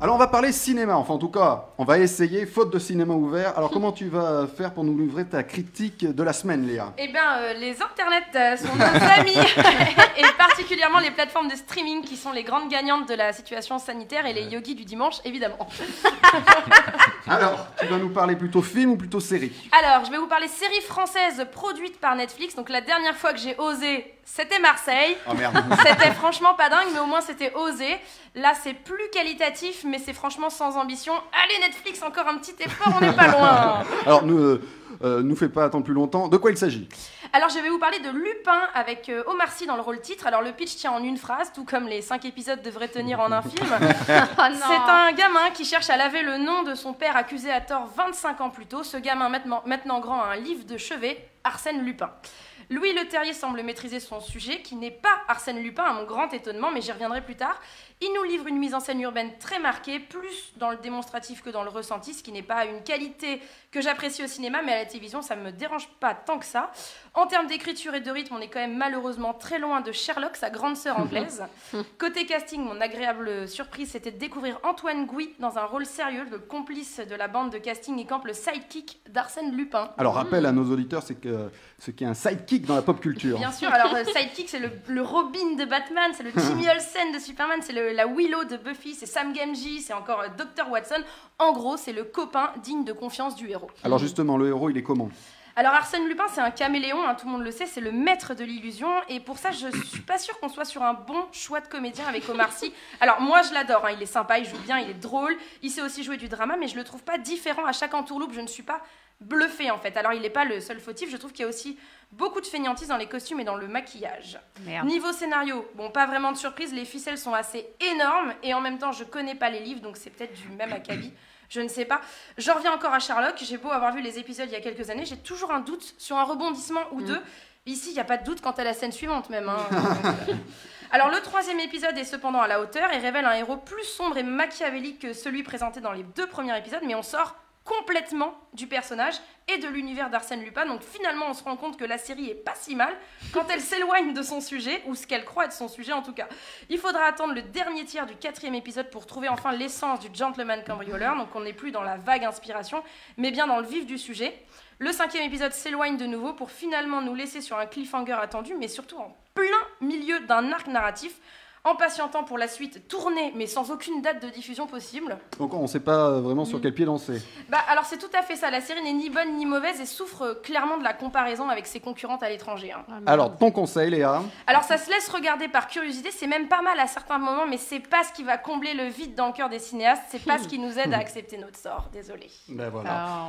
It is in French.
Alors on va parler cinéma, enfin en tout cas, on va essayer, faute de cinéma ouvert. Alors comment tu vas faire pour nous livrer ta critique de la semaine, Léa? Eh bien, euh, les internets euh, sont nos amis, et particulièrement les plateformes de streaming qui sont les grandes gagnantes de la situation sanitaire et les yogis du dimanche, évidemment. Alors, tu vas nous parler plutôt film ou plutôt série Alors, je vais vous parler série française produite par Netflix. Donc la dernière fois que j'ai osé, c'était Marseille. Oh merde C'était franchement pas dingue, mais au moins c'était osé. Là, c'est plus qualitatif, mais c'est franchement sans ambition. Allez, Netflix, encore un petit effort, on n'est pas loin. Alors, ne euh, euh, nous fais pas attendre plus longtemps. De quoi il s'agit? Alors, je vais vous parler de Lupin avec euh, Omar Sy dans le rôle titre. Alors, le pitch tient en une phrase, tout comme les cinq épisodes devraient tenir en un film. Oh. C'est un gamin qui cherche à laver le nom de son père accusé à tort 25 ans plus tôt. Ce gamin, maintenant, maintenant grand, a un livre de chevet, Arsène Lupin. Louis Leterrier semble maîtriser son sujet, qui n'est pas Arsène Lupin, à mon grand étonnement, mais j'y reviendrai plus tard. Il nous livre une mise en scène urbaine très marquée, plus dans le démonstratif que dans le ressenti, ce qui n'est pas une qualité que j'apprécie au cinéma, mais à la télévision, ça ne me dérange pas tant que ça. En termes d'écriture et de rythme, on est quand même malheureusement très loin de Sherlock, sa grande sœur anglaise. Côté casting, mon agréable surprise, c'était de découvrir Antoine Gouy dans un rôle sérieux, le complice de la bande de casting et camp, le sidekick d'Arsène Lupin. Alors, rappel à nos auditeurs, c'est que ce qui est un sidekick dans la pop culture. Bien sûr, alors euh, Sidekick, c'est le, le Robin de Batman, c'est le Jimmy Olsen de Superman, c'est le- la Willow de Buffy, c'est Sam Gamgee, c'est encore euh, Dr. Watson. En gros, c'est le copain digne de confiance du héros. Alors justement, le héros, il est comment? Alors Arsène Lupin, c'est un caméléon, hein, tout le monde le sait, c'est le maître de l'illusion. Et pour ça, je suis pas sûre qu'on soit sur un bon choix de comédien avec Omar Sy. Alors moi, je l'adore, hein, il est sympa, il joue bien, il est drôle, il sait aussi jouer du drama, mais je le trouve pas différent à chaque entourloupe. Je ne suis pas bluffée en fait. Alors il n'est pas le seul fautif, je trouve qu'il y a aussi beaucoup de feignantise dans les costumes et dans le maquillage. Merde. Niveau scénario, bon, pas vraiment de surprise, les ficelles sont assez énormes et en même temps, je connais pas les livres, donc c'est peut-être du même acabit. Je ne sais pas. J'en reviens encore à Sherlock. J'ai beau avoir vu les épisodes il y a quelques années, j'ai toujours un doute sur un rebondissement ou deux. Ici, il n'y a pas de doute quant à la scène suivante même. hein. Alors le troisième épisode est cependant à la hauteur et révèle un héros plus sombre et machiavélique que celui présenté dans les deux premiers épisodes, mais on sort complètement du personnage et de l'univers d'Arsène Lupin. Donc finalement, on se rend compte que la série est pas si mal quand elle s'éloigne de son sujet, ou ce qu'elle croit être son sujet en tout cas. Il faudra attendre le dernier tiers du quatrième épisode pour trouver enfin l'essence du gentleman cambrioleur. Donc on n'est plus dans la vague inspiration, mais bien dans le vif du sujet. Le cinquième épisode s'éloigne de nouveau pour finalement nous laisser sur un cliffhanger attendu, mais surtout en plein milieu d'un arc narratif, en patientant pour la suite tournée, mais sans aucune date de diffusion possible. Donc on ne sait pas euh, vraiment Mm. sur quel pied danser. Bah alors c'est tout à fait ça, la série n'est ni bonne ni mauvaise et souffre euh, clairement de la comparaison avec ses concurrentes à l'étranger. hein. Ah. Alors, ton conseil, Léa Alors ça se laisse regarder par curiosité, c'est même pas mal à certains moments, mais c'est pas ce qui va combler le vide dans le cœur des cinéastes, c'est pas ce qui nous aide à accepter notre sort, désolé. Ben voilà. Ah,